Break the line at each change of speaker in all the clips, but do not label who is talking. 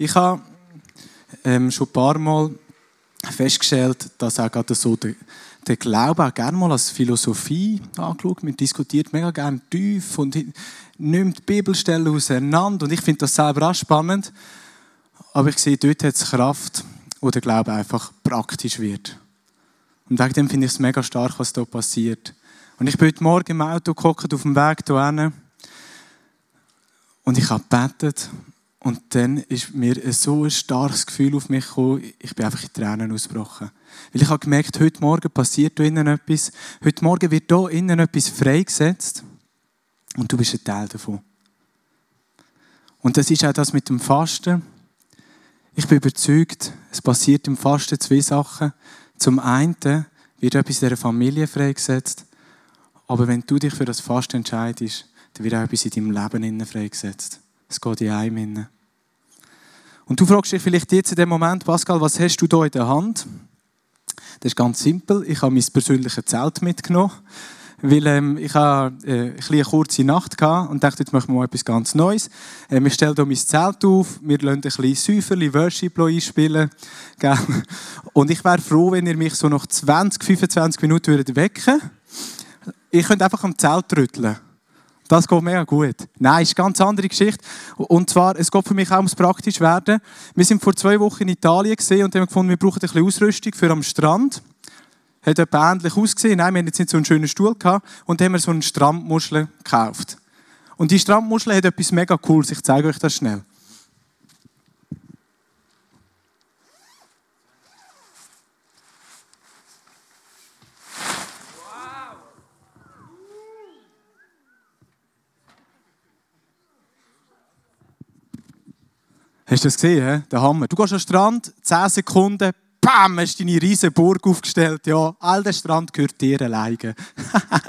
Ich habe ähm, schon ein paar Mal festgestellt, dass auch gerade so der, der Glaube auch gerne mal als Philosophie angeschaut. Man diskutiert mega gerne tief und nimmt Bibelstellen auseinander. Und ich finde das selber auch spannend. Aber ich sehe, dort hat es Kraft, wo der Glaube einfach praktisch wird. Und wegen dem finde ich es mega stark, was da passiert. Und ich bin heute Morgen im Auto geguckt, auf dem Weg hierhin. Und ich habe gebetet. Und dann ist mir so ein starkes Gefühl auf mich gekommen, ich bin einfach in Tränen ausgebrochen. Weil ich habe gemerkt, heute Morgen passiert hier innen etwas. Heute Morgen wird hier innen etwas freigesetzt. Und du bist ein Teil davon. Und das ist auch das mit dem Fasten. Ich bin überzeugt, es passiert im Fasten zwei Sachen. Zum einen wird etwas in dieser Familie freigesetzt. Aber wenn du dich für das Fasten entscheidest, dann wird auch etwas in deinem Leben freigesetzt. Es geht in einem inne. Und du fragst dich vielleicht jetzt in dem Moment, Pascal, was hast du da in der Hand? Das ist ganz simpel. Ich habe mein persönliches Zelt mitgenommen, weil ähm, ich habe äh, eine kurze Nacht hatte und dachte, jetzt machen wir mal etwas ganz Neues. Äh, wir stellen hier mein Zelt auf, wir lassen ein bisschen Säuferli, Worship einspielen. Gell? Und ich wäre froh, wenn ihr mich so nach 20, 25 Minuten wecken würdet. Ihr könnt einfach am Zelt rütteln. Das geht mega gut. Nein, ist eine ganz andere Geschichte. Und zwar, es geht für mich auch ums praktisch werden. Wir sind vor zwei Wochen in Italien gesehen und haben gefunden, wir brauchen ein bisschen Ausrüstung für am Strand. Hat etwa ähnlich ausgesehen. Nein, wir hatten jetzt nicht so einen schönen Stuhl gehabt und haben wir so einen Strandmuschel gekauft. Und die Strandmuschel hat etwas mega cooles. Ich zeige euch das schnell. Hast du das gesehen, he? der Hammer? Du gehst am Strand, 10 Sekunden, bam, hast deine riesige Burg aufgestellt. Ja, all der Strand gehört dir alleine.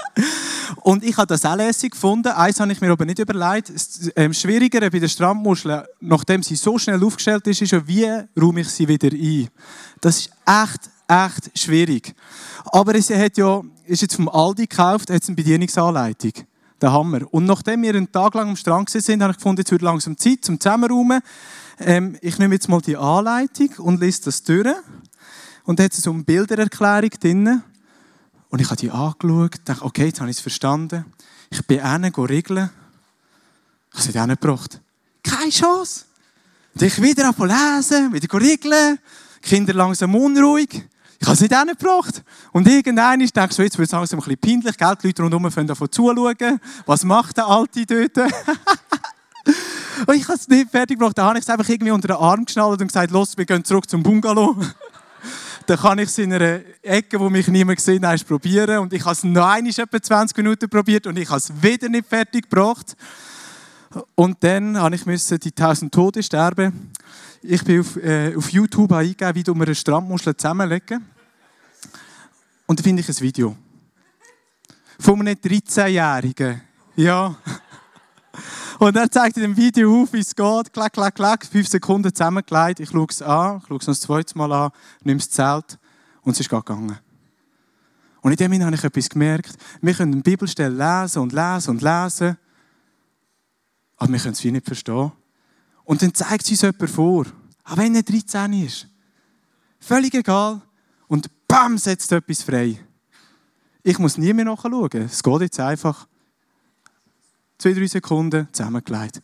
und ich habe das auch lässig gefunden. Eins habe ich mir aber nicht überlegt. Das ähm, Schwierigere bei der Strandmuschel, nachdem sie so schnell aufgestellt ist, ist ja, wie räume ich sie wieder ein. Das ist echt, echt schwierig. Aber es hat ja, ist jetzt vom Aldi gekauft, hat es eine Bedienungsanleitung. Der Hammer. Und nachdem wir einen Tag lang am Strand waren, habe ich gefunden, jetzt wird langsam Zeit zum Zusammenräumen. Ähm, ich nehme jetzt mal die Anleitung und lese das durch. Und da hat es so eine Bildererklärung drin. Und ich habe die angeschaut und dachte, okay, jetzt habe ich es verstanden. Ich bin hinten regeln. Ich habe es nicht hingebracht. Keine Chance. Und ich wieder lesen, wieder regeln. Die Kinder langsam unruhig. Ich habe es nicht hingebracht. Und irgendwann ist, ich so, jetzt wird es langsam ein bisschen peinlich. Gell? Die Leute rundherum fangen davon zuschauen. Was macht der Alte dort? Und ich habe es nicht fertig gebracht. Dann habe ich es einfach irgendwie unter den Arm geschnallt und gesagt, los, wir gehen zurück zum Bungalow. dann kann ich es in einer Ecke, wo mich niemand gesehen hat, probieren. Und ich habe es noch einmal etwa 20 Minuten probiert und ich habe es wieder nicht fertig gebracht. Und dann habe ich müssen die 1000 Tote sterben. Ich bin auf, äh, auf YouTube eingegeben, wie du eine Strandmuschel zusammenlegen. Und da finde ich ein Video. Von einem 13-Jährigen. Ja. Und er zeigt in dem Video auf, wie es geht. Klack, klack, klack. Fünf Sekunden zusammengelegt. Ich schaue es an, ich schaue es noch das zweite Mal an, nehme das Zelt und es ist gegangen. Und in dem Moment habe ich etwas gemerkt. Wir können eine Bibelstelle lesen und lesen und lesen, aber wir können es wie nicht verstehen. Und dann zeigt es uns jemand vor, auch wenn er 13 ist. Völlig egal. Und bam, setzt etwas frei. Ich muss nie mehr nachschauen. Es geht jetzt einfach zwei, drei Sekunden zusammengelegt.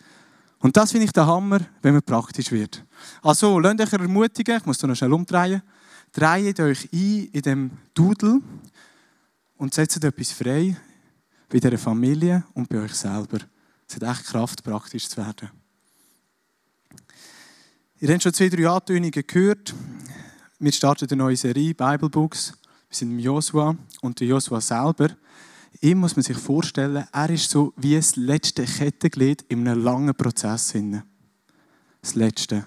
Und das finde ich der Hammer, wenn man praktisch wird. Also, lasst euch ermutigen, ich muss da noch schnell umdrehen, dreht euch ein in dem Dudel und setzt etwas frei bei dieser Familie und bei euch selber. Es hat echt Kraft, praktisch zu werden. Ihr habt schon zwei, drei Antönungen gehört. Wir starten eine neue Serie, Bible Books. Wir sind im Joshua und der Joshua selber ihm muss man sich vorstellen, er ist so wie das letzte Kettenglied in einem langen Prozess. Das letzte.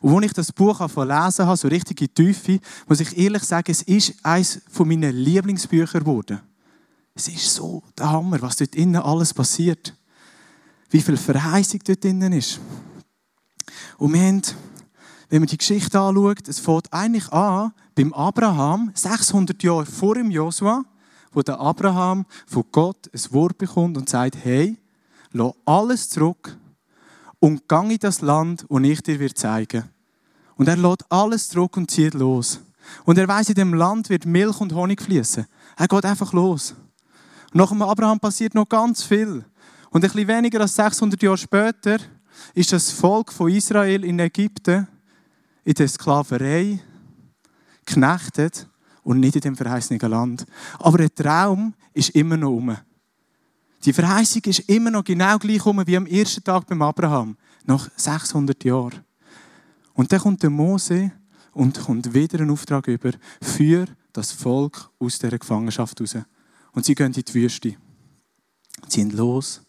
Und als ich das Buch lesen habe, so richtig in die Tiefe, muss ich ehrlich sagen, es ist eines meiner Lieblingsbücher geworden. Es ist so der Hammer, was dort innen alles passiert. Wie viel Verheißung dort innen ist. Und wir haben, wenn man die Geschichte anschaut, es fängt eigentlich an beim Abraham, 600 Jahre vor dem Josua, wo der Abraham von Gott ein Wort bekommt und sagt, hey, lass alles zurück und gang in das Land, und ich dir wird zeigen. Und er lädt alles zurück und zieht los. Und er weiß, in dem Land wird Milch und Honig fließen. Er geht einfach los. nach dem Abraham passiert noch ganz viel. Und ein bisschen weniger als 600 Jahre später ist das Volk von Israel in Ägypten in der Sklaverei knechtet und nicht in dem verheißenen Land. Aber der Traum ist immer noch um. Die Verheißung ist immer noch genau gleich um wie am ersten Tag beim Abraham, nach 600 Jahren. Und dann kommt der Mose und kommt wieder einen Auftrag über für das Volk aus dieser Gefangenschaft raus. Und sie gehen in die Wüste. Sie sind los.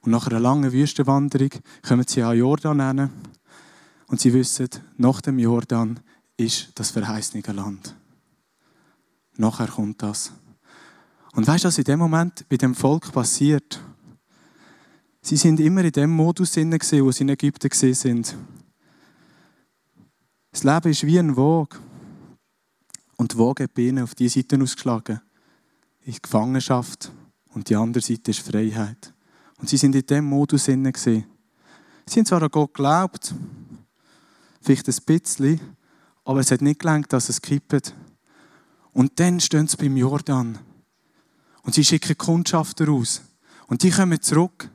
Und nach einer langen Wüstenwanderung kommen sie an Jordan hin. Und sie wissen, nach dem Jordan ist das verheißene Land. Nachher kommt das. Und weißt du, was in dem Moment bei dem Volk passiert? Sie sind immer in dem Modus inne wo sie in Ägypten gesehen sind. Das Leben ist wie ein Wog. Und die Waage hat Bienen auf die Seite ausgeschlagen. In Gefangenschaft. Und die andere Seite ist Freiheit. Und sie sind in dem Modus inne Sie haben zwar an Gott geglaubt, vielleicht ein bisschen, aber es hat nicht gelangt, dass es kippt. Und dann stehen sie beim Jordan. Und sie schicken Kundschafter raus. Und die kommen zurück.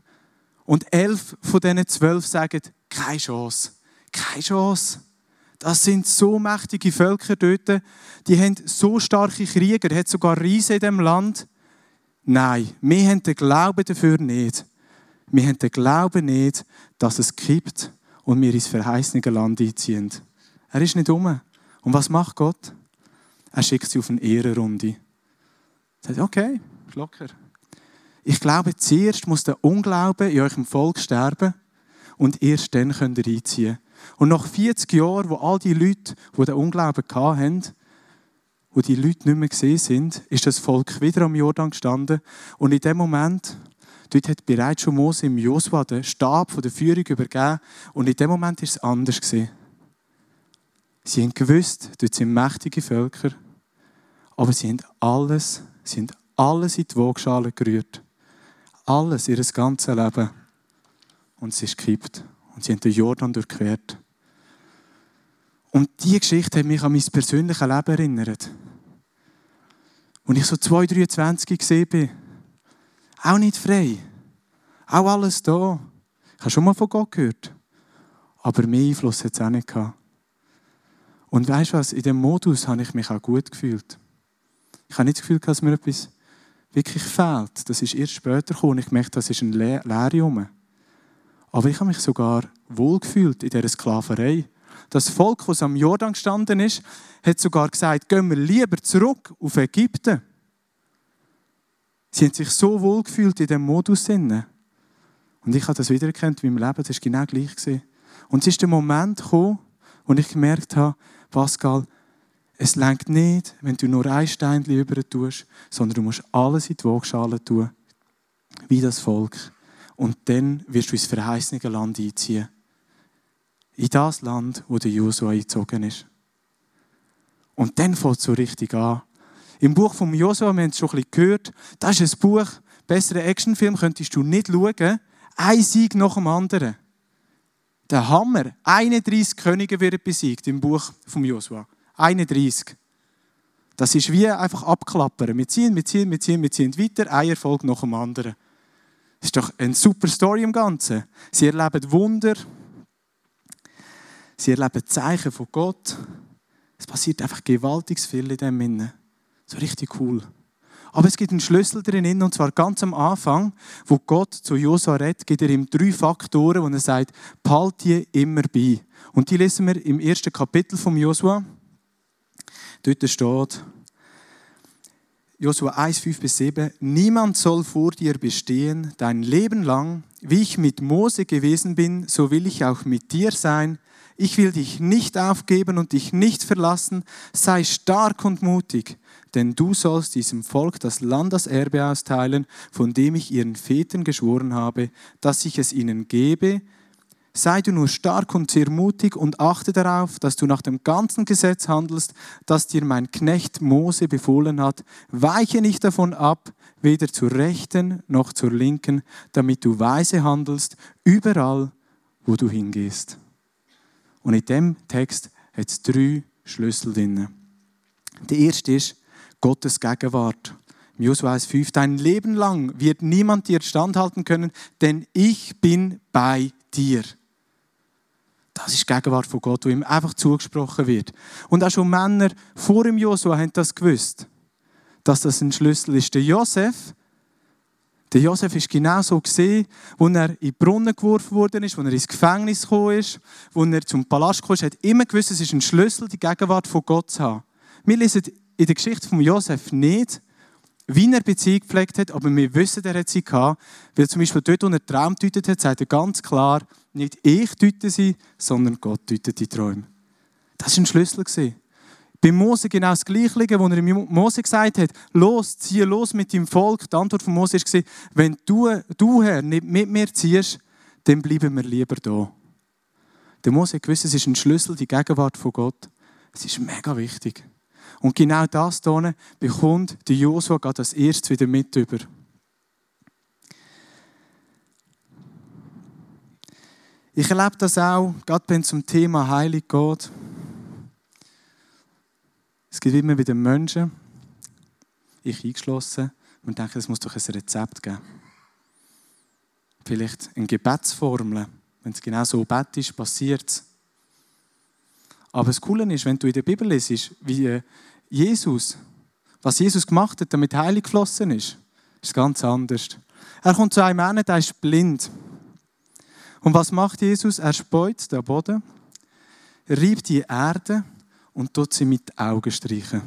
Und elf von diesen zwölf sagen, keine Chance. Keine Chance. Das sind so mächtige Völker dort. Die haben so starke Krieger. Er hat sogar Riesen in diesem Land. Nein, wir haben den Glauben dafür nicht. Wir haben den Glauben nicht, dass es kippt und wir ins verheißene Land einziehen. Er ist nicht um. Und was macht Gott? Er schickt sie auf eine Ehrenrunde. Er sagt, okay, locker. Ich glaube, zuerst muss der Unglaube in eurem Volk sterben und erst dann könnt ihr einziehen. Und nach 40 Jahren, wo all die Leute, die den Unglauben hatten, wo die Leute nicht mehr gesehen sind, ist das Volk wieder am Jordan gestanden. Und in dem Moment, dort hat bereits schon Mose im Josua den Stab von der Führung übergeben. Und in dem Moment ist es anders gesehen. Sie haben gewusst, dort sind mächtige Völker, aber sie haben alles, sie haben alles in die Waagschale gerührt. Alles, ihr ganzes Leben. Und es ist gekippt. Und sie haben den Jordan durchquert. Und diese Geschichte hat mich an mein persönliches Leben erinnert. Und ich so 2,23 gesehen bin, auch nicht frei, auch alles da. Ich habe schon mal von Gott gehört, aber mehr Einfluss hat es auch nicht gehabt. Und weißt du was, in dem Modus habe ich mich auch gut gefühlt. Ich habe nicht das Gefühl, dass mir etwas wirklich fehlt. Das ist erst später gekommen. Ich merkte, das ist ein Le Aber ich habe mich sogar wohlgefühlt in dieser Sklaverei. Das Volk, das am Jordan gestanden ist, hat sogar gesagt, gehen wir lieber zurück auf Ägypten. Sie haben sich so wohlgefühlt in diesem Modus. Und ich habe das wiedererkannt in meinem Leben, das war genau gleich. Und es ist der Moment gekommen, wo ich gemerkt habe, Pascal, es längt nicht, wenn du nur ein Steinchen über tust, sondern du musst alles in die Waagschale tun, wie das Volk. Und dann wirst du ins verheißene Land einziehen. In das Land, wo der Josua eingezogen ist. Und dann fängt es so richtig an. Im Buch von Josua, wir haben es schon ein bisschen gehört, das ist ein Buch, besseren Actionfilm könntest du nicht schauen. Ein Sieg nach dem anderen. Der Hammer. 31 Könige werden besiegt im Buch von Josua. 31. Das ist wie einfach abklappern. Wir ziehen, wir ziehen, wir ziehen, wir ziehen weiter, ein Erfolg nach dem anderen. Das ist doch eine super Story im Ganzen. Sie erleben Wunder. Sie erleben Zeichen von Gott. Es passiert einfach gewaltig viel in dem Innen. So richtig cool. Aber es gibt einen Schlüssel drin, und zwar ganz am Anfang, wo Gott zu Josua redet, gibt er ihm drei Faktoren, wo er sagt, behalt die immer bei. Und die lesen wir im ersten Kapitel vom Josua. Dort steht, Josua 1, 5 bis 7, niemand soll vor dir bestehen dein Leben lang. Wie ich mit Mose gewesen bin, so will ich auch mit dir sein. Ich will dich nicht aufgeben und dich nicht verlassen. Sei stark und mutig, denn du sollst diesem Volk das Land als Erbe austeilen, von dem ich ihren Vätern geschworen habe, dass ich es ihnen gebe, sei du nur stark und sehr mutig und achte darauf, dass du nach dem ganzen Gesetz handelst, das dir mein Knecht Mose befohlen hat. Weiche nicht davon ab, weder zur rechten noch zur linken, damit du weise handelst, überall, wo du hingehst. Und in dem Text hat es drei Schlüssel drin. Der erste ist Gottes Gegenwart. Im Josua 5, dein Leben lang wird niemand dir standhalten können, denn ich bin bei dir. Das ist die Gegenwart von Gott, wo ihm einfach zugesprochen wird. Und auch schon Männer vor dem Josua haben das gewusst, dass das ein Schlüssel ist. Der Josef, der Josef ist genau so gesehen, wo er in den Brunnen geworfen worden ist, wo er ins Gefängnis gekommen ist, wo er zum Palast gekommen ist, hat immer gewusst, es ist ein Schlüssel, die Gegenwart von Gott zu haben. Wir lesen in der Geschichte von Josef nicht, wie er Beziehung gepflegt hat, aber wir wissen, er hat sie gehabt, weil zum Beispiel dort, wo er Traum deutet hat, sagt er ganz klar, nicht ich deute sie, sondern Gott deutet die Träume. Das war ein Schlüssel. Bei Mose genau das Gleiche, wo er Mose gesagt hat, los, ziehe los mit dem Volk. Die Antwort von Mose war, wenn du, du Herr, nicht mit mir ziehst, dann bleiben wir lieber da. Der Mose gewusst, es ist ein Schlüssel, die Gegenwart von Gott. Es ist mega wichtig. Und genau das hier bekommt die Josua gerade als erstes wieder mit über. Ich erlebe das auch, gerade wenn es zum Thema Heilig geht. Es gibt immer wieder Menschen, ich eingeschlossen, und denke, es muss doch ein Rezept geben. Vielleicht eine Gebetsformel. Wenn es genau so ist, passiert es. Aber das Coole ist, wenn du in der Bibel liest, wie äh, Jesus, was Jesus gemacht hat, damit heilig geflossen ist, ist ganz anders. Er kommt zu einem Mann, der ist blind. Und was macht Jesus? Er speut den Boden, reibt die Erde und tut sie mit Augen streichen.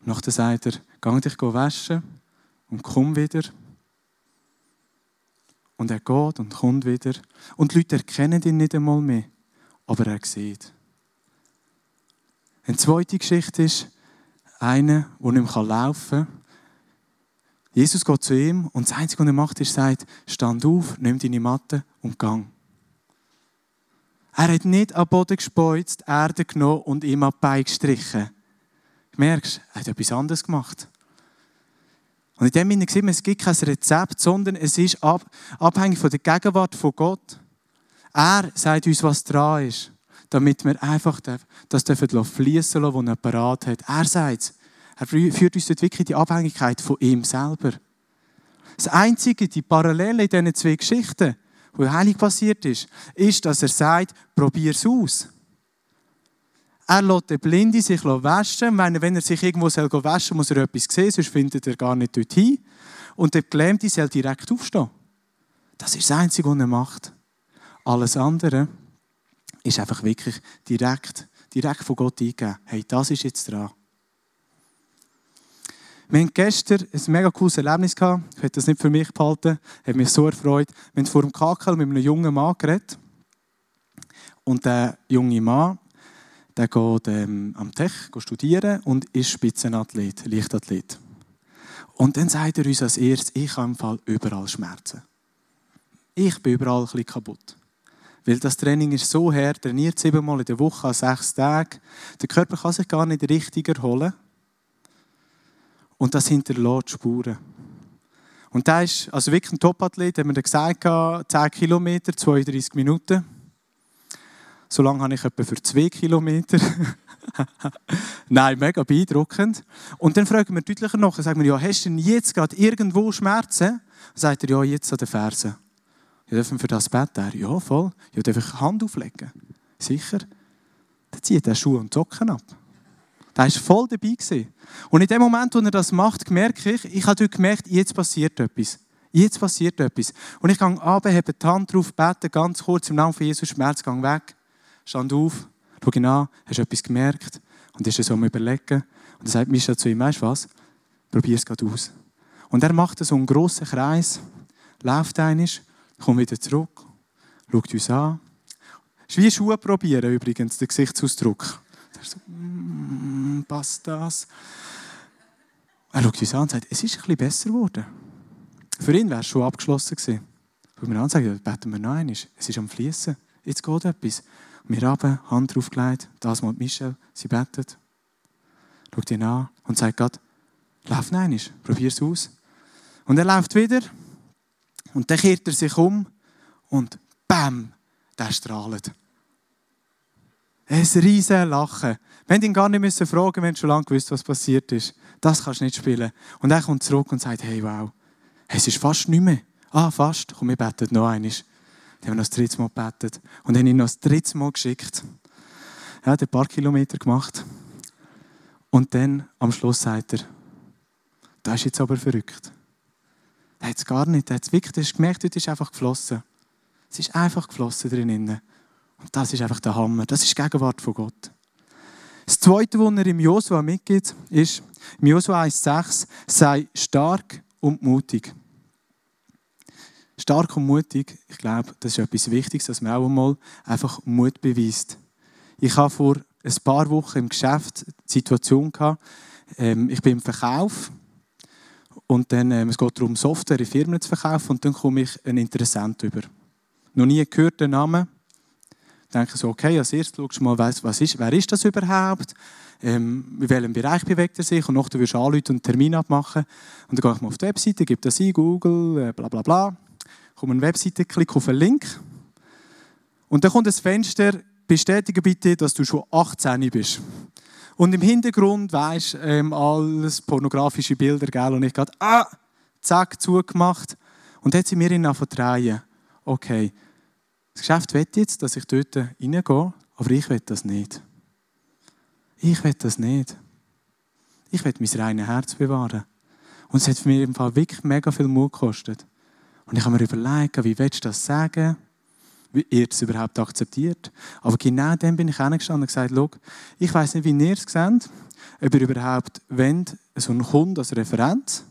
Und nachher sagt er, geh dich waschen und komm wieder. Und er geht und kommt wieder. Und die Leute erkennen ihn nicht einmal mehr, aber er sieht. Eine zweite Geschichte ist, einer, der nicht mehr laufen kann. Jesus geht zu ihm und das Einzige, was er macht, ist, sagt, stand auf, nimm deine Matte und gang. Er hat nicht am Boden gespeuzt, die Erde genommen und ihm ab Bein gestrichen. Du merkst, er hat etwas anderes gemacht. Und in dem Sinne sieht man, es gibt kein Rezept, sondern es ist abhängig von der Gegenwart von Gott. Er sagt uns, was dran ist damit wir einfach das fließen fließen lassen, was er parat hat. Er sagt. Er führt uns dort wirklich die Abhängigkeit von ihm selber. Das Einzige, die Parallele in diesen zwei Geschichten, wo heilig passiert ist, ist, dass er sagt, probier es aus. Er lässt den Blinde sich waschen. Wenn er sich irgendwo waschen soll, muss er etwas sehen, sonst findet er gar nicht dorthin. Und der Gelähmte soll direkt aufstehen. Das ist das Einzige, was er macht. Alles andere ist einfach wirklich direkt, direkt von Gott eingegeben. Hey, das ist jetzt dran. Wir hatten gestern ein mega cooles Erlebnis gehabt. Ich hätte das nicht für mich behalten. Hat mich so erfreut. Wir haben vor dem Kakel mit einem jungen Mann geredet. Und der junge Mann, der geht ähm, am Tech studieren und ist Spitzenathlet, Leichtathlet. Und dann sagt er uns als erstes, ich habe im Fall überall Schmerzen. Ich bin überall ein bisschen kaputt. Weil das Training ist so her, trainiert siebenmal in der Woche an sechs Tagen. Der Körper kann sich gar nicht richtig erholen. Und das hinterlässt Spuren. Und der ist also wirklich ein Topathlet, hat mir gesagt, 10 Kilometer, 32 Minuten. So lange habe ich etwa für 2 Kilometer. Nein, mega beeindruckend. Und dann fragen wir deutlicher noch, sagen wir, ja, hast du denn jetzt gerade irgendwo Schmerzen? Dann sagt er, ja, jetzt an den Fersen. Ja, dürfen wir das beten? Ja, voll. Ja, darf ich Hand auflegen? Sicher. Dann zieht er Schuhe und Socken ab. Da war voll dabei. Und in dem Moment, wo er das macht, merke ich, ich habe gemerkt, jetzt passiert etwas. Jetzt passiert etwas. Und ich gehe runter, habe die Hand drauf, bete ganz kurz im Namen von Jesus, Schmerz, gang weg, stand auf, schau ihn an, hast etwas gemerkt? Und ist so am Überlegen. Und er sagt Mischa zu ihm, weißt du was? Probier es gerade aus. Und er macht so einen grossen Kreis, läuft einisch kommt wieder zurück, schaut uns an. Es ist wie Schuhe probieren übrigens, der Gesichtsausdruck. Er so, mm, passt das? Er schaut uns an und sagt, es ist ein bisschen besser geworden. Für ihn wäre es schon abgeschlossen gewesen. Schaut mir an und sagt, beten wir noch einmal. Es ist am Fließen. Jetzt geht etwas. Wir haben Hand draufgelegt, das mal Michel, sie betet. Schaut ihn an und sagt Gott, lauf noch einmal, probier es aus. Und er läuft wieder und dann kehrt er sich um und Bam, der strahlt. Ein riesen Lachen. Wenn ihn gar nicht müssen fragen, wenn schon lange gewusst, was passiert ist. Das kannst du nicht spielen. Und er kommt zurück und sagt, hey, wow, es ist fast nicht mehr. Ah, fast. Komm, wir beten noch einmal. Dann haben wir noch das dritte Mal gebetet. Und haben ihn noch das dritte Mal geschickt. Er hat ein paar Kilometer gemacht. Und dann, am Schluss, sagt er, das ist jetzt aber verrückt. Er hat es gar nicht. Er hat es wirklich gemerkt, heute ist einfach geflossen. Es ist einfach geflossen drinnen. Und das ist einfach der Hammer. Das ist die Gegenwart von Gott. Das Zweite, was er im Josua mitgibt, ist, im Josua 1,6, sei stark und mutig. Stark und mutig, ich glaube, das ist etwas Wichtiges, dass man auch einmal einfach Mut beweist. Ich habe vor ein paar Wochen im Geschäft die Situation gehabt, ähm, ich bin im Verkauf und dann, ähm, es geht darum, Software in Firmen zu verkaufen und dann komme ich einen Interessent über. Noch nie gehört den Namen. Denke so, okay, als erstes schaust du mal, was ist, wer ist das überhaupt? Ähm, in welchem Bereich bewegt er sich? Und nachher wirst du anrufen und einen Termin abmachen. Und dann gehe ich mal auf die Webseite, gebe das ein, Google, äh, bla bla bla. Komme eine Webseite, klicke auf einen Link. Und dann kommt das Fenster, bestätige bitte, dass du schon 18 bist. Und im Hintergrund, weisst ähm, alles pornografische Bilder, gell? Und ich gerade, ah, zack, zugemacht. Und jetzt sind wir in drehen. Okay, das Geschäft will jetzt, dass ich dort reingehe, aber ich will das nicht. Ich will das nicht. Ich will mein reines Herz bewahren. Und es hat für mich im Fall wirklich mega viel Mut gekostet. Und ich habe mir überlegt, wie willst du das sagen? Wie ihr es überhaupt akzeptiert. Aber genau dann bin ich hingestanden und gesagt, Schau, ich weiß nicht, wie ihr es seht, ob ihr überhaupt wollt, so einen Kunden als Referenz,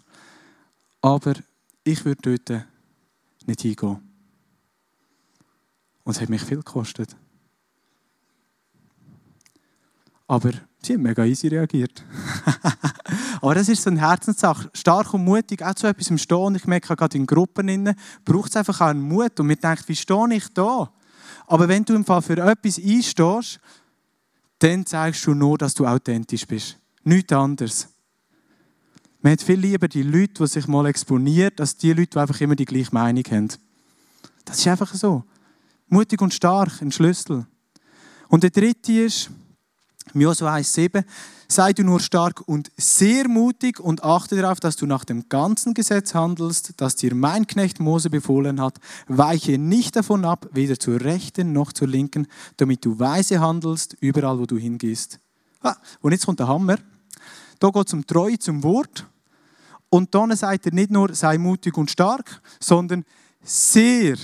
aber ich würde dort nicht hingehen. Und es hat mich viel gekostet. Aber sie haben mega easy reagiert. Aber das ist so eine Herzenssache. Stark und mutig, auch zu etwas im Stehen. Ich merke gerade in Gruppen, braucht es einfach auch einen Mut. Und man denkt, wie stehe ich da? Aber wenn du im Fall für etwas einstehst, dann zeigst du nur, dass du authentisch bist. Nichts anderes. Man hat viel lieber die Leute, die sich mal exponieren, als die Leute, die einfach immer die gleiche Meinung haben. Das ist einfach so. Mutig und stark, ein Schlüssel. Und der dritte ist, Josua 1,7, sei du nur stark und sehr mutig und achte darauf, dass du nach dem ganzen Gesetz handelst, das dir mein Knecht Mose befohlen hat. Weiche nicht davon ab, weder zur rechten noch zur linken, damit du weise handelst, überall wo du hingehst. Ah, und jetzt kommt der Hammer. Da geht es um Treue zum Wort. Und dann sagt er nicht nur, sei mutig und stark, sondern sehr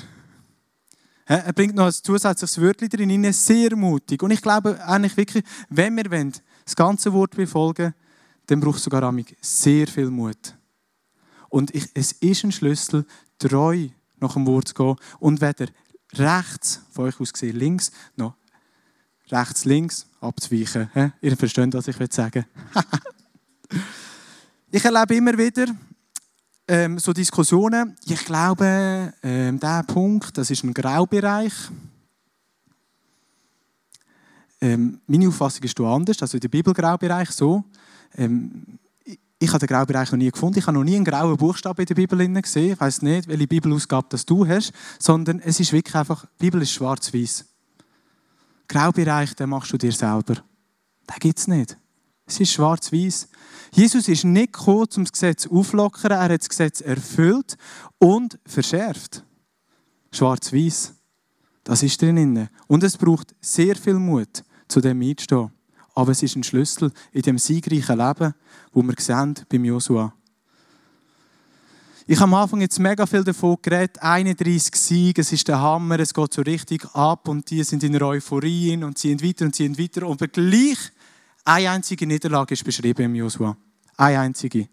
er bringt noch ein zusätzliches Wörtchen drin, sehr mutig. Und ich glaube eigentlich wirklich, wenn wir wollen, das ganze Wort befolgen dann braucht es sogar sehr viel Mut. Und ich, es ist ein Schlüssel, treu nach dem Wort zu gehen und weder rechts, von euch aus gesehen links, noch rechts, links abzuweichen. Ihr versteht, was ich sagen will. ich erlebe immer wieder, ähm, so Diskussionen. Ich glaube, ähm, dieser Punkt, das ist ein Graubereich. Ähm, meine Auffassung ist anders, also der Bibelgraubereich so. Ähm, ich habe den Graubereich noch nie gefunden. Ich habe noch nie einen grauen Buchstaben in der Bibel gesehen. Ich weiß nicht, welche Bibelausgabe das du hast, sondern es ist wirklich einfach, die Bibel ist schwarz-weiß. Graubereich, den machst du dir selber. Den gibt es nicht. Es ist schwarz-weiß. Jesus ist nicht gekommen, um das Gesetz auflockern, er hat das Gesetz erfüllt und verschärft. Schwarz-weiß. Das ist drin. Und es braucht sehr viel Mut, zu dem einzustehen. Aber es ist ein Schlüssel in dem siegreichen Leben, wo wir sehen beim Josua. Ich habe am Anfang jetzt mega viel davon geredet, 31 Siege, es ist der Hammer, es geht so richtig ab und die sind in einer Euphorie und ziehen weiter und ziehen weiter. Aber gleich eine einzige Niederlage ist beschrieben im Josua. Eine einzige.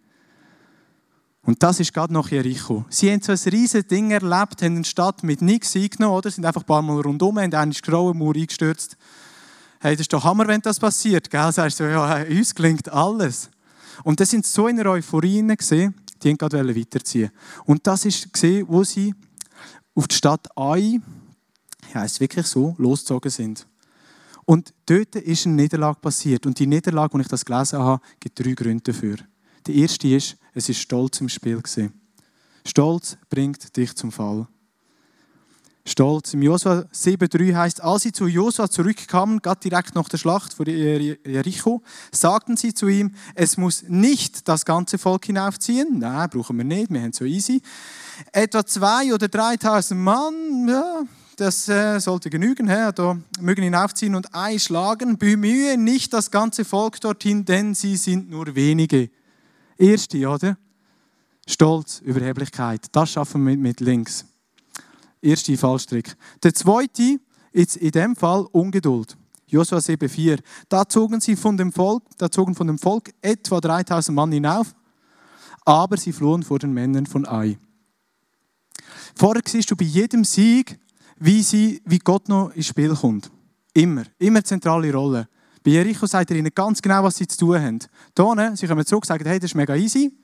Und das ist gerade nach Jericho. Sie haben so ein riesiges Ding erlebt, haben eine Stadt mit nichts eingenommen, oder? sind einfach ein paar Mal rundum, haben einen grauen Mauer eingestürzt. Hey, das ist doch Hammer, wenn das passiert. Gell? Sagst du, ja, uns gelingt alles. Und das sind so in einer Euphorie gesehen, die wollten gerade weiterziehen. Und das ist gesehen, wo sie auf die Stadt Ai, heisst wirklich so, losgezogen sind. Und dort ist eine Niederlage passiert. Und die Niederlage, als ich das gelesen habe, gibt drei Gründe dafür. Der erste ist, es ist Stolz im Spiel. Gewesen. Stolz bringt dich zum Fall. Stolz. Im Josua 7,3 heißt, als sie zu Josua zurückkamen, gerade direkt nach der Schlacht vor Jericho, sagten sie zu ihm, es muss nicht das ganze Volk hinaufziehen. Nein, brauchen wir nicht, wir haben es so easy. Etwa zwei oder 3.000 Mann, ja, das äh, sollte genügen. He? Da mögen hinaufziehen und einschlagen. Bemühe nicht das ganze Volk dorthin, denn sie sind nur wenige. Erste, oder? Stolz, Überheblichkeit. Das schaffen wir mit links. Erste Fallstrick. Der zweite, ist in dem Fall Ungeduld. Josua 7,4. Da zogen sie von dem Volk, da zogen von dem Volk etwa 3000 Mann hinauf, aber sie flohen vor den Männern von Ai. Vorher siehst du bei jedem Sieg, wie, sie, wie Gott noch ins Spiel kommt. Immer. Immer zentrale Rolle. Bei Jericho sagt er ihnen ganz genau, was sie zu tun haben. Hier, sie kommen zurück und sagen, hey, das ist mega easy.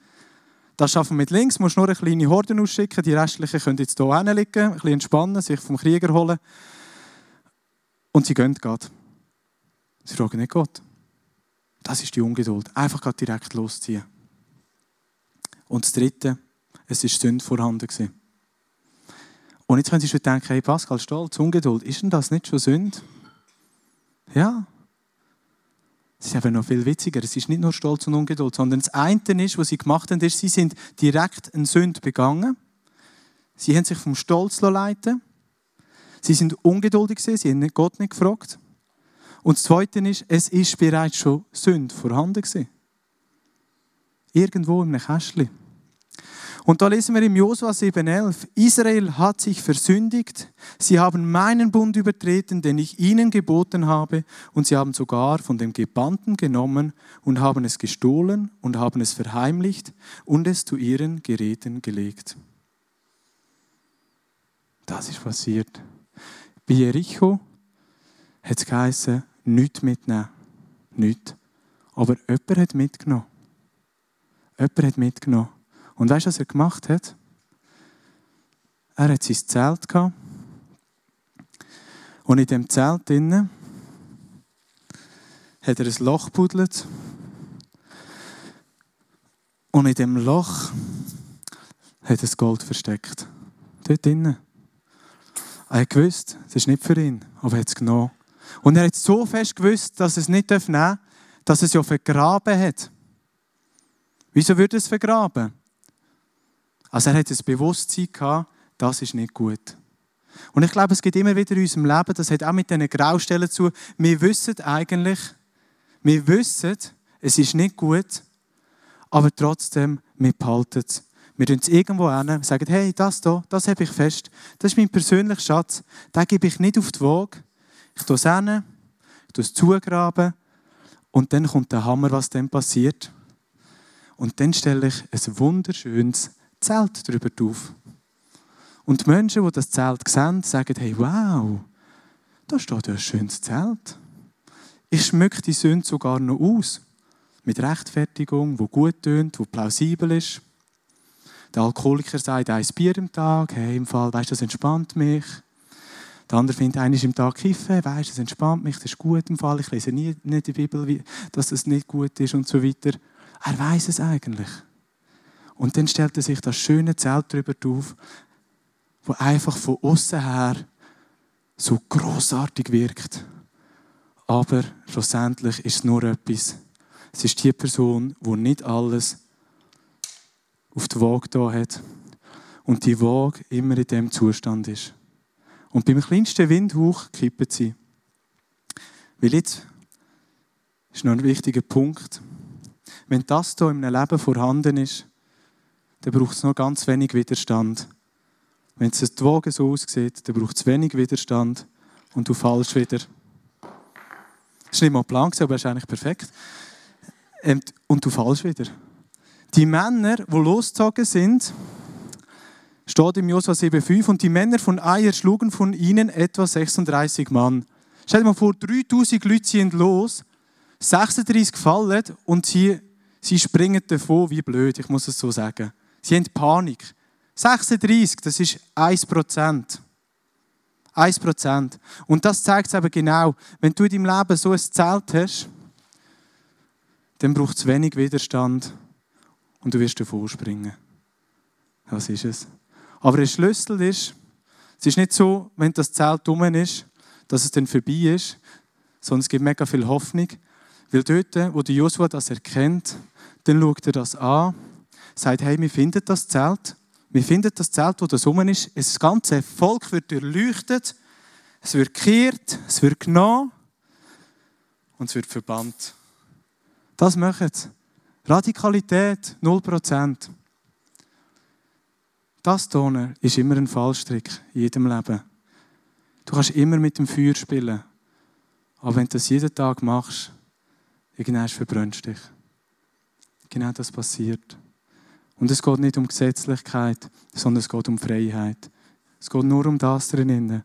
Das schaffen wir mit links, musst nur eine kleine Horde ausschicken. Die restlichen können jetzt hier hinlegen, ein bisschen entspannen, sich vom Krieger holen. Und sie gehen gerade. Sie fragen nicht Gott. Das ist die Ungeduld. Einfach gerade direkt losziehen. Und das Dritte, es war Sünde vorhanden. Gewesen. Und jetzt Sie schon denken, hey Pascal, Stolz, Ungeduld, ist denn das nicht schon Sünde? Ja. Es ist eben noch viel witziger. Es ist nicht nur Stolz und Ungeduld, sondern das eine ist, was sie gemacht haben, ist, sie sind direkt eine Sünde begangen. Sie haben sich vom Stolz leiten Sie sind ungeduldig gewesen, sie haben Gott nicht gefragt. Und das Zweite ist, es ist bereits schon Sünde vorhanden gewesen. Irgendwo einem Kästchen. Und da lesen wir im Josua 7,11: Israel hat sich versündigt, sie haben meinen Bund übertreten, den ich ihnen geboten habe, und sie haben sogar von dem Gebannten genommen und haben es gestohlen und haben es verheimlicht und es zu ihren Geräten gelegt. Das ist passiert. Bei Jericho hat es geheißen, nichts mitnehmen. Nichts. Aber jemand hat mitgenommen. Jemand hat mitgenommen. Und weißt du, was er gemacht hat? Er hat sein Zelt gehabt. Und in dem Zelt drinnen hat er ein Loch gebuddelt. Und in dem Loch hat er das Gold versteckt. Dort drinnen. Er gewusst, das ist nicht für ihn, aber er hat es genommen. Und er hat so fest gewusst, dass er es nicht nehmen darf, dass er es ja vergraben hat. Wieso würde er es vergraben? Also er hat das Bewusstsein gehabt, das ist nicht gut. Und ich glaube, es geht immer wieder in unserem Leben, das hat auch mit diesen Graustellen zu, wir wissen eigentlich, wir wissen, es ist nicht gut, aber trotzdem, wir behalten es. Wir tun es irgendwo hin, sagen, hey, das hier, das habe ich fest, das ist mein persönlicher Schatz, den gebe ich nicht auf die Waage. Ich tue es hin, ich tue es zugraben und dann kommt der Hammer, was dann passiert. Und dann stelle ich ein wunderschönes Zelt darüber auf. Und die Menschen, die das Zelt sehen, sagen, hey, wow, da steht ein schönes Zelt. Ich schmücke die Sünde sogar noch aus. Mit Rechtfertigung, wo gut tönt, wo plausibel ist. Der Alkoholiker sagt, ein Bier am Tag, hey, im Fall, weißt das entspannt mich. Der andere findet, eines im Tag kiffen, weißt das entspannt mich, das ist gut im Fall. Ich lese nie nicht die Bibel, dass das nicht gut ist und so weiter. Er weiß es eigentlich. Und dann stellt er sich das schöne Zelt darüber auf, wo einfach von außen her so großartig wirkt. Aber schlussendlich ist es nur etwas. Es ist die Person, die nicht alles auf die Waage da hat und die Waage immer in dem Zustand ist. Und beim kleinsten Windhauch kippen sie. Weil jetzt ist noch ein wichtiger Punkt. Wenn das hier in einem Leben vorhanden ist, dann braucht es noch ganz wenig Widerstand. Wenn es die Waage so aussieht, dann braucht es wenig Widerstand und du fallst wieder. Das war nicht mal Plan, aber es ist eigentlich perfekt. Ähm, und du fallst wieder. Die Männer, die losgezogen sind, steht im Josua 7,5 und die Männer von Eier schlugen von ihnen etwa 36 Mann. Stell dir mal vor, 3000 Leute sind los, 36 fallen und sie, sie springen davon wie blöd, ich muss es so sagen. Sie haben Panik. 36, das ist 1 Prozent. 1 Prozent. Und das zeigt es eben genau. Wenn du in deinem Leben so ein Zelt hast, dann braucht es wenig Widerstand und du wirst davor springen. Das ist es. Aber der Schlüssel ist, Es ist nicht so, wenn das Zelt dumm ist, dass es dann vorbei ist, sondern es gibt mega viel Hoffnung. Weil dort, wo Joshua das erkennt, dann schaut er das an, sagt, hey, wir finden das Zelt, wir finden das Zelt, wo das rum ist, das ganze Volk wird erleuchtet, es wird gekehrt, es wird genommen und es wird verbannt. Das machen sie. Radikalität 0%. Das Tonen ist immer ein Fallstrick in jedem Leben. Du kannst immer mit dem Feuer spielen. Aber wenn du das jeden Tag machst, irgendwann verbrennst du dich. Genau das passiert. Und es geht nicht um Gesetzlichkeit, sondern es geht um Freiheit. Es geht nur um das drinnen.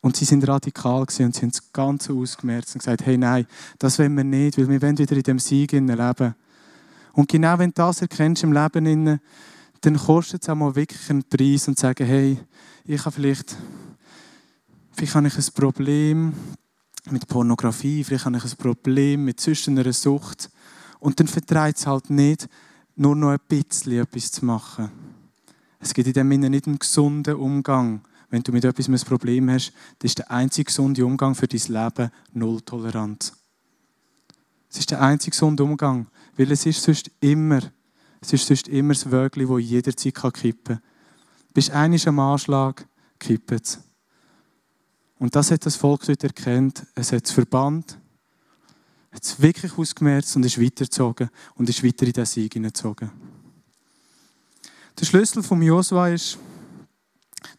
Und sie sind radikal und sie haben das Ganze ausgemerzt und gesagt, hey, nein, das wollen wir nicht, weil wir wollen wieder in dem Sieg leben. Und genau wenn du das erkennst im Leben, dann kostet es auch mal wirklich einen Preis und sagen, hey, ich habe vielleicht, vielleicht habe ich ein Problem mit Pornografie, vielleicht habe ich ein Problem mit zwischen einer Sucht. Und dann vertreibt es halt nicht, nur noch ein bisschen etwas zu machen. Es gibt in dem Sinne nicht einen gesunden Umgang wenn du mit etwas ein Problem hast, das ist der einzige gesunde Umgang für dein Leben Null Toleranz. Es ist der einzige gesunde Umgang, weil es ist sonst immer, es ist sonst immer das Wögli, das jederzeit kippen kann. Bist einig am Anschlag, kippt es. Und das hat das Volk dort erkannt. Es hat es verbannt, hat es wirklich ausgemerzt und ist weitergezogen und ist weiter in den Sieg hineingezogen. Der Schlüssel vom Josua ist,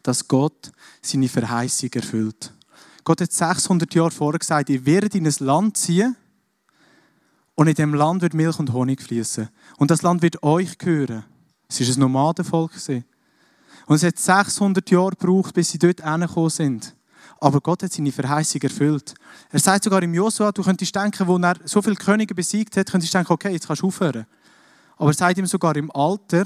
dass Gott seine Verheißung erfüllt. Gott hat 600 Jahre vorher gesagt, ihr werdet in ein Land ziehen und in dem Land wird Milch und Honig fließen. Und das Land wird euch gehören. Es ist ein Nomadenvolk. Und es hat 600 Jahre gebraucht, bis sie dort angekommen sind. Aber Gott hat seine Verheißung erfüllt. Er sagt sogar im Josua, du könntest denken, wo er so viele Könige besiegt hat, könntest du denken, okay, jetzt kannst du aufhören. Aber er sagt ihm sogar im Alter,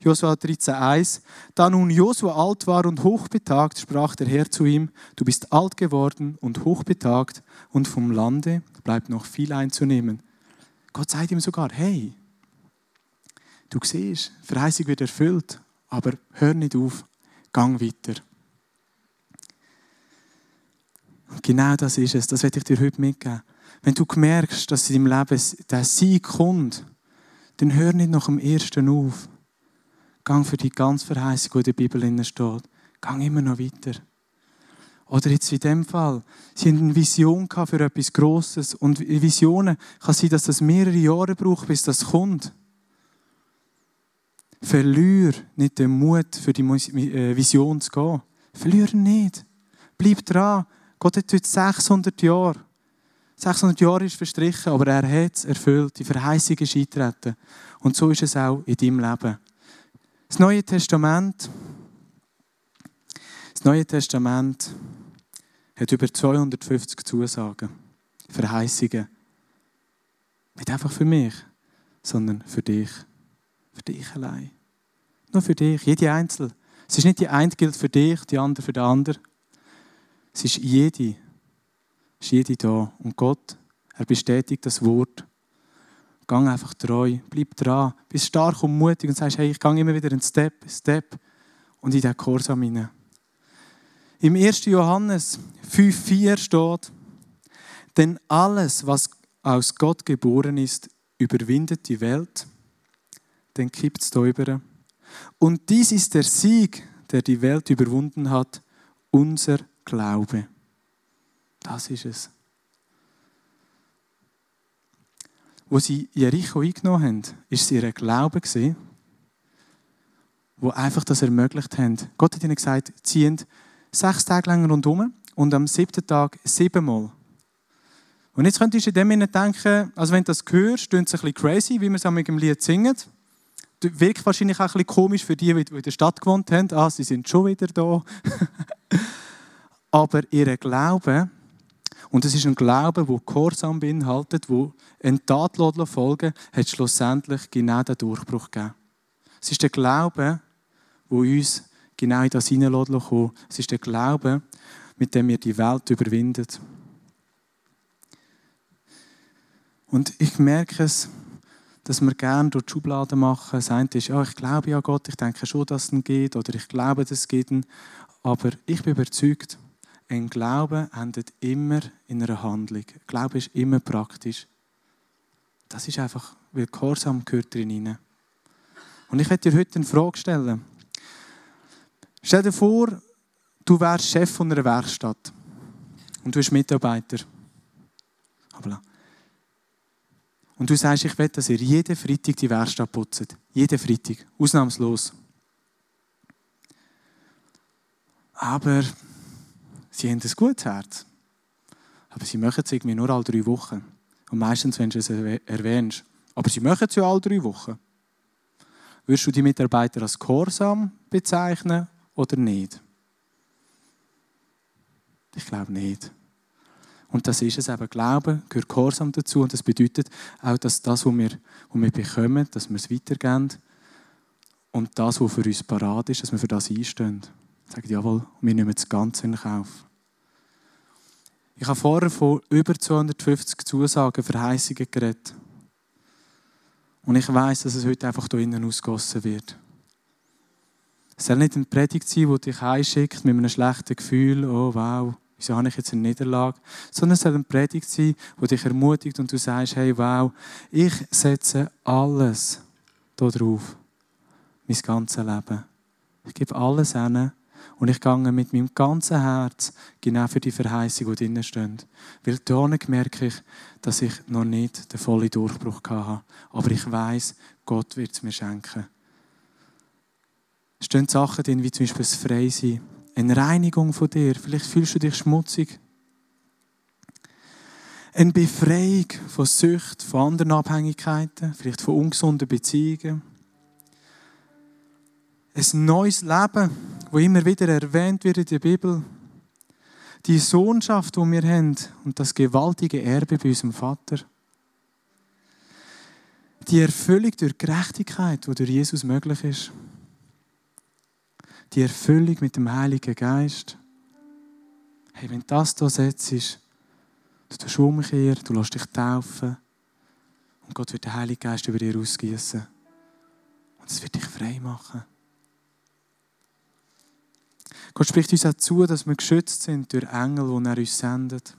Josua 13,1. Da nun Josua alt war und hochbetagt, sprach der Herr zu ihm: Du bist alt geworden und hochbetagt, und vom Lande bleibt noch viel einzunehmen. Gott sagt ihm sogar: Hey, du siehst, Verheißung wird erfüllt, aber hör nicht auf, gang weiter. Und genau das ist es, das werde ich dir heute mitgeben. Wenn du merkst, dass in deinem Leben der Sieg kommt, dann hör nicht nach dem Ersten auf, Gang für die ganze Verheißung, die in der Bibel steht. Gang immer noch weiter. Oder jetzt in dem Fall, sie haben eine Vision für etwas Grosses. Und Visionen kann sein, dass das mehrere Jahre braucht, bis das kommt. Verlier nicht den Mut, für die äh, Vision zu gehen. Verlier nicht. Bleib dran. Gott hat heute 600 Jahre. 600 Jahre ist verstrichen, aber er hat es erfüllt. Die Verheißung ist eingetreten. Und so ist es auch in deinem Leben. Das Neue Testament, das Neue Testament hat über 250 Zusagen, Verheißungen. Nicht einfach für mich, sondern für dich. Für dich allein. Nur für dich, jede Einzel. Es ist nicht die eine gilt für dich, die andere für den anderen. Es ist jede, ist jede da. Und Gott, er bestätigt das Wort Gang einfach treu, bleib dran, bist stark und mutig und sagst, hey, ich gehe immer wieder einen Step, Step und in diesen Kursam hinein. Im 1. Johannes 5,4 steht, denn alles, was aus Gott geboren ist, überwindet die Welt, dann kippt es drüber. Und dies ist der Sieg, der die Welt überwunden hat, unser Glaube. Das ist es. Wo sie Jericho eingenommen haben, war es ihr Glaube, wo einfach das ermöglicht haben. Gott hat ihnen gesagt, ziehen sechs Tage lang rundherum und am siebten Tag siebenmal. Und jetzt könntest du in dem Sinne denken, also wenn du das hörst, klingt es ein bisschen crazy, wie wir es mit dem Lied singen. Wirkt wahrscheinlich auch ein bisschen komisch für die, die in der Stadt gewohnt haben. Ah, sie sind schon wieder da. Aber ihr Glaube und es ist ein Glaube, der Gehorsam beinhaltet, wo ein Tat folgen hat schlussendlich genau den Durchbruch gegeben. Es ist der Glaube, wo uns genau in das hineinkommt. Es ist der Glaube, mit dem wir die Welt überwinden. Und ich merke es, dass wir gerne durch die Schubladen machen. Das eine ist, ja, ich glaube ja Gott, ich denke schon, dass es geht, oder ich glaube, dass es geht. Aber ich bin überzeugt, ein Glaube endet immer in einer Handlung. Glaube ist immer praktisch. Das ist einfach, weil Gehorsam gehört drin. Und ich werde dir heute eine Frage stellen. Stell dir vor, du wärst Chef von einer Werkstatt und du bist Mitarbeiter. Und du sagst, ich will, dass ihr jeden Freitag die Werkstatt putzt. Jeden Freitag. Ausnahmslos. Aber sie haben ein gutes Herz. Aber sie machen es irgendwie nur alle drei Wochen. Und meistens, wenn du es erwähnst. Aber sie machen es ja alle drei Wochen. Würdest du die Mitarbeiter als Gehorsam bezeichnen oder nicht? Ich glaube nicht. Und das ist es eben. Glauben gehört Gehorsam dazu. Und das bedeutet auch, dass das, was wir, was wir bekommen, dass wir es weitergeben. Und das, was für uns parat ist, dass wir für das einstehen. Sagen, jawohl, wir nehmen das Ganze in Kauf. Ich habe vorher von über 250 Zusagen, Verheißungen geredet. Und ich weiß, dass es heute einfach hier innen ausgossen wird. Es soll nicht eine Predigt sein, die dich einschickt mit einem schlechten Gefühl, oh wow, wieso habe ich jetzt eine Niederlage? Sondern es soll eine Predigt sein, die dich ermutigt und du sagst, hey wow, ich setze alles darauf, mein ganzes Leben. Ich gebe alles hin und ich gehe mit meinem ganzen Herz genau für die Verheißung, die drinnen stehen. Weil da merke ich, dass ich noch nicht den vollen Durchbruch hatte. Aber ich weiß, Gott wird es mir schenken. Es stehen Sachen drin, wie zum Beispiel das Freisein. Eine Reinigung von dir. Vielleicht fühlst du dich schmutzig. Eine Befreiung von Sucht, von anderen Abhängigkeiten, vielleicht von ungesunden Beziehungen ein neues Leben, wo immer wieder erwähnt wird in der Bibel. Die Sohnschaft, die wir haben und das gewaltige Erbe bei unserem Vater. Die Erfüllung durch Gerechtigkeit, die durch Jesus möglich ist. Die Erfüllung mit dem Heiligen Geist. Hey, wenn das hier setzt, du tust umkehren, du lässt dich taufen und Gott wird den Heiligen Geist über dir ausgießen. Und es wird dich frei machen. Gott spricht uns auch zu, dass wir geschützt sind durch Engel, die er uns sendet.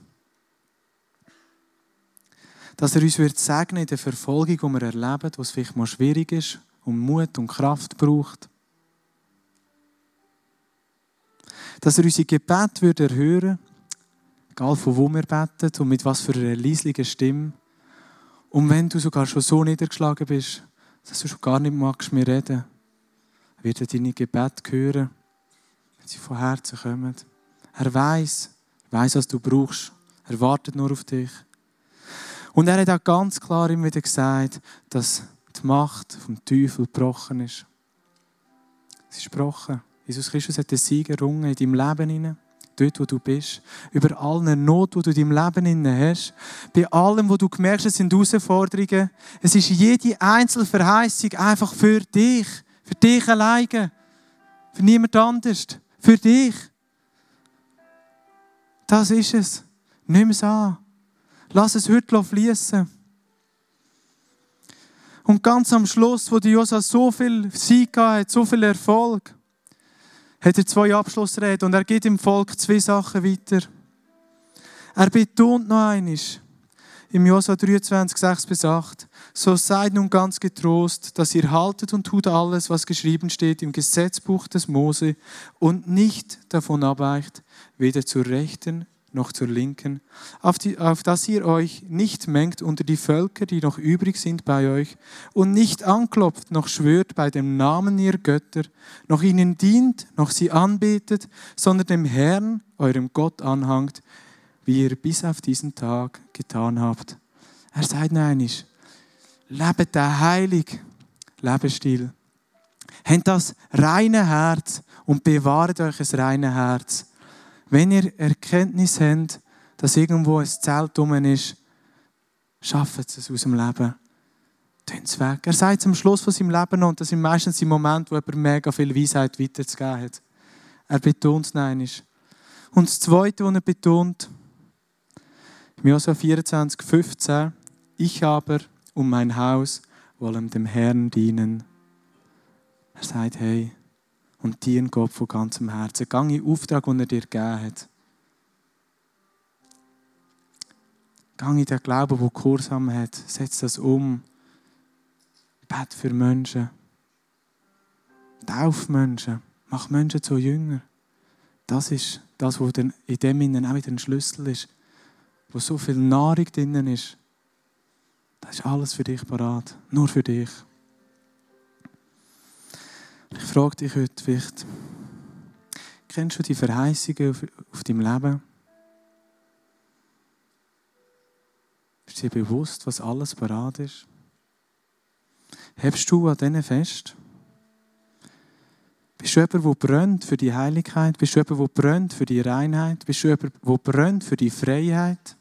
Dass er uns wird segnen in der Verfolgung, die wir erleben, was vielleicht mal schwierig ist und Mut und Kraft braucht. Dass er unsere Gebet wird erhören, egal von wo wir beten und mit was für einer leislichen Stimme. Und wenn du sogar schon so niedergeschlagen bist, dass du schon gar nicht magst mehr reden, wird er deine Gebet hören sie von Herzen kommen. Er weiß, weiß, was du brauchst. Er wartet nur auf dich. Und er hat auch ganz klar immer wieder gesagt, dass die Macht vom Teufel gebrochen ist. Es ist gebrochen. Jesus Christus hat den Sieg errungen in deinem Leben hinein. Dort, wo du bist. Über alle Not, die du in deinem Leben hast. Bei allem, wo du merkst, es sind Herausforderungen. Es ist jede einzelne Verheißung einfach für dich. Für dich alleine. Für niemand anders. Für dich. Das ist es. Nimm es an. Lass es heute fließen. Und ganz am Schluss, wo die Josa so viel Sieg hat, so viel Erfolg, hat er zwei Abschlussreden und er geht im Volk zwei Sachen weiter. Er betont noch eines im Josua 23, 6 bis 8. So seid nun ganz getrost, dass ihr haltet und tut alles, was geschrieben steht im Gesetzbuch des Mose und nicht davon abweicht, weder zur Rechten noch zur Linken, auf, die, auf dass ihr euch nicht mengt unter die Völker, die noch übrig sind bei euch, und nicht anklopft noch schwört bei dem Namen ihr Götter, noch ihnen dient, noch sie anbetet, sondern dem Herrn, eurem Gott, anhangt, wie ihr bis auf diesen Tag getan habt. Er sagt nein, lebt der heilig Lebensstil. Habt das reine Herz und bewahrt euch ein reines Herz. Wenn ihr Erkenntnis habt, dass irgendwo ein Zelt rum ist, schafft es aus dem Leben. Tun es weg. Er sagt am Schluss von seinem Leben noch, und das sind meistens die Momente, wo er mega viel Weisheit weiterzugeben hat. Er betont es nein. Und das Zweite, was er betont, im Josua 24, 15, ich aber um mein Haus wollen dem Herrn dienen. Er sagt, hey, und dien Gott von ganzem Herzen. Gang in den Auftrag, den er dir gegeben hat. Gang in den Glauben, der Kursam hat. Setz das um. Bet für Menschen. Tauf Menschen. Mach Menschen zu Jünger. Das ist das, was in dem Innen auch wieder ein Schlüssel ist. Wo so viel Nahrung drinnen ist. Das ist alles für dich parat. Nur für dich. Ich frage dich heute vielleicht, kennst du die Verheißungen auf, auf deinem Leben? Bist du dir bewusst, was alles parat ist? Hebst du an denen fest? Bist du jemand, der brennt für die Heiligkeit? Bist du jemand, der brennt für die Reinheit? Bist du jemand, der brennt für die Freiheit?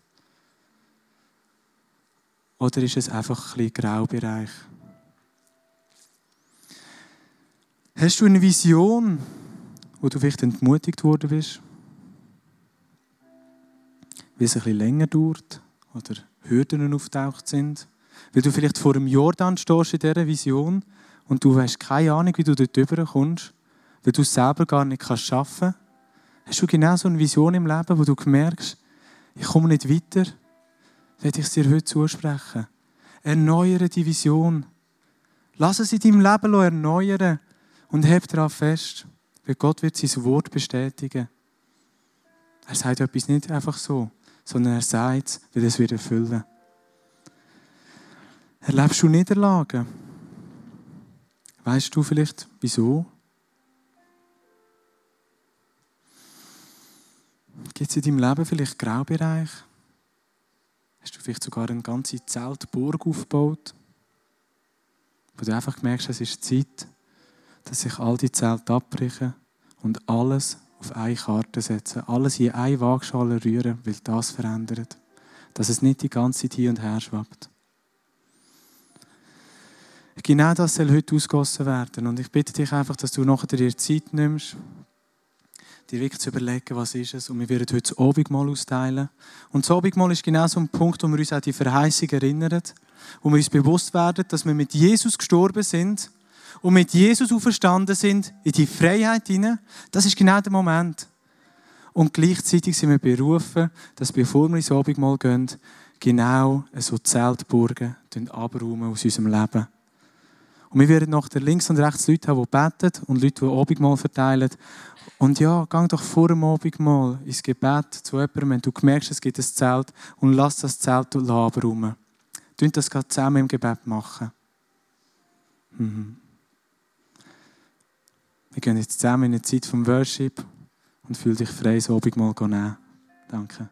Oder ist es einfach ein bisschen Graubereich? Hast du eine Vision, wo du vielleicht entmutigt worden bist? Wie es ein bisschen länger dauert oder Hürden auftaucht sind? Weil du vielleicht vor dem Jordan stehst in dieser Vision und du hast keine Ahnung, wie du dort rüberkommst, weil du es selber gar nicht schaffen kannst. Hast du genau so eine Vision im Leben, wo du merkst, ich komme nicht weiter? Werde ich dir heute zusprechen. Erneuere die Vision. Lass es in deinem Leben erneuern. Und heb darauf fest, weil Gott wird sein Wort bestätigen. Er sagt etwas nicht einfach so, sondern er sagt es, weil es wird erfüllen. Erlebst du Niederlagen? Weißt du vielleicht, wieso? Gibt es in deinem Leben vielleicht Graubereich? Hast du vielleicht sogar eine ganze Zeltburg aufgebaut, wo du einfach merkst, es ist Zeit, dass sich all die Zelte abbrechen und alles auf eine Karte setzen, alles in eine Waagschale rühren, weil das verändert. Dass es nicht die ganze Zeit hin und her schwappt. Genau das soll heute ausgossen werden. Und ich bitte dich einfach, dass du nachher dir Zeit nimmst, dir wirklich zu überlegen, was ist es. Und wir werden heute das Abendmahl austeilen. Und das Abendmahl ist genau so ein Punkt, wo wir uns an die Verheißung erinnern, wo wir uns bewusst werden, dass wir mit Jesus gestorben sind und mit Jesus auferstanden sind, in die Freiheit hinein, das ist genau der Moment. Und gleichzeitig sind wir berufen, dass bevor wir ins Abendmahl gehen, genau so Zeltburgen abräumen aus unserem Leben. Und wir werden nach links und rechts Leute haben, die beten und Leute, die Abendmahl verteilen. Und ja, geh doch vor dem Abendmahl ins Gebet zu jemandem, wenn du merkst, es gibt ein Zelt und lass das Zelt abräumen. Wir das gerade zusammen im Gebet machen. Mhm. Wir gehen jetzt zusammen in eine Zeit vom Worship und fühl dich frei, so Abendmahl nehmen. Danke.